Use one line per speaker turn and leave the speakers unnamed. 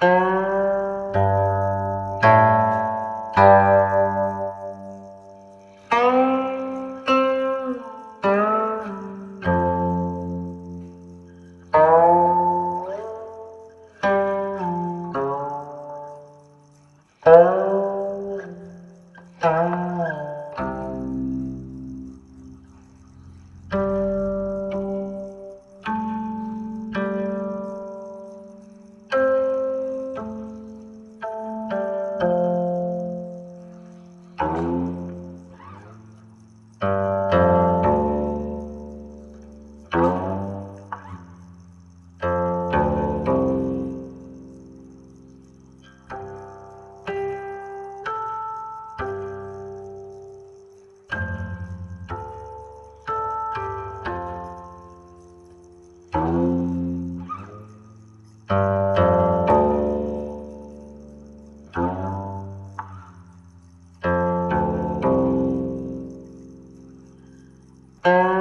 Bye. Uh...